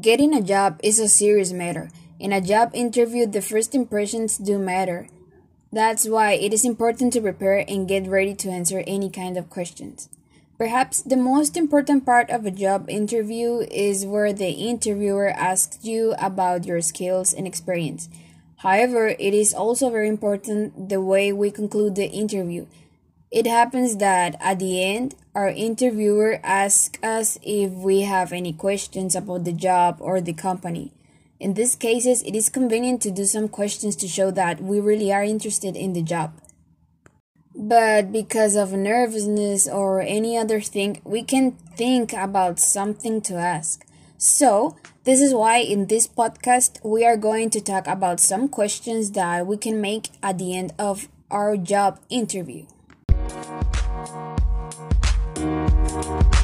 Getting a job is a serious matter. In a job interview, the first impressions do matter. That's why it is important to prepare and get ready to answer any kind of questions. Perhaps the most important part of a job interview is where the interviewer asks you about your skills and experience. However, it is also very important the way we conclude the interview. It happens that at the end, our interviewer asks us if we have any questions about the job or the company. In these cases, it is convenient to do some questions to show that we really are interested in the job. But because of nervousness or any other thing, we can think about something to ask. So, this is why in this podcast we are going to talk about some questions that we can make at the end of our job interview. Thank you.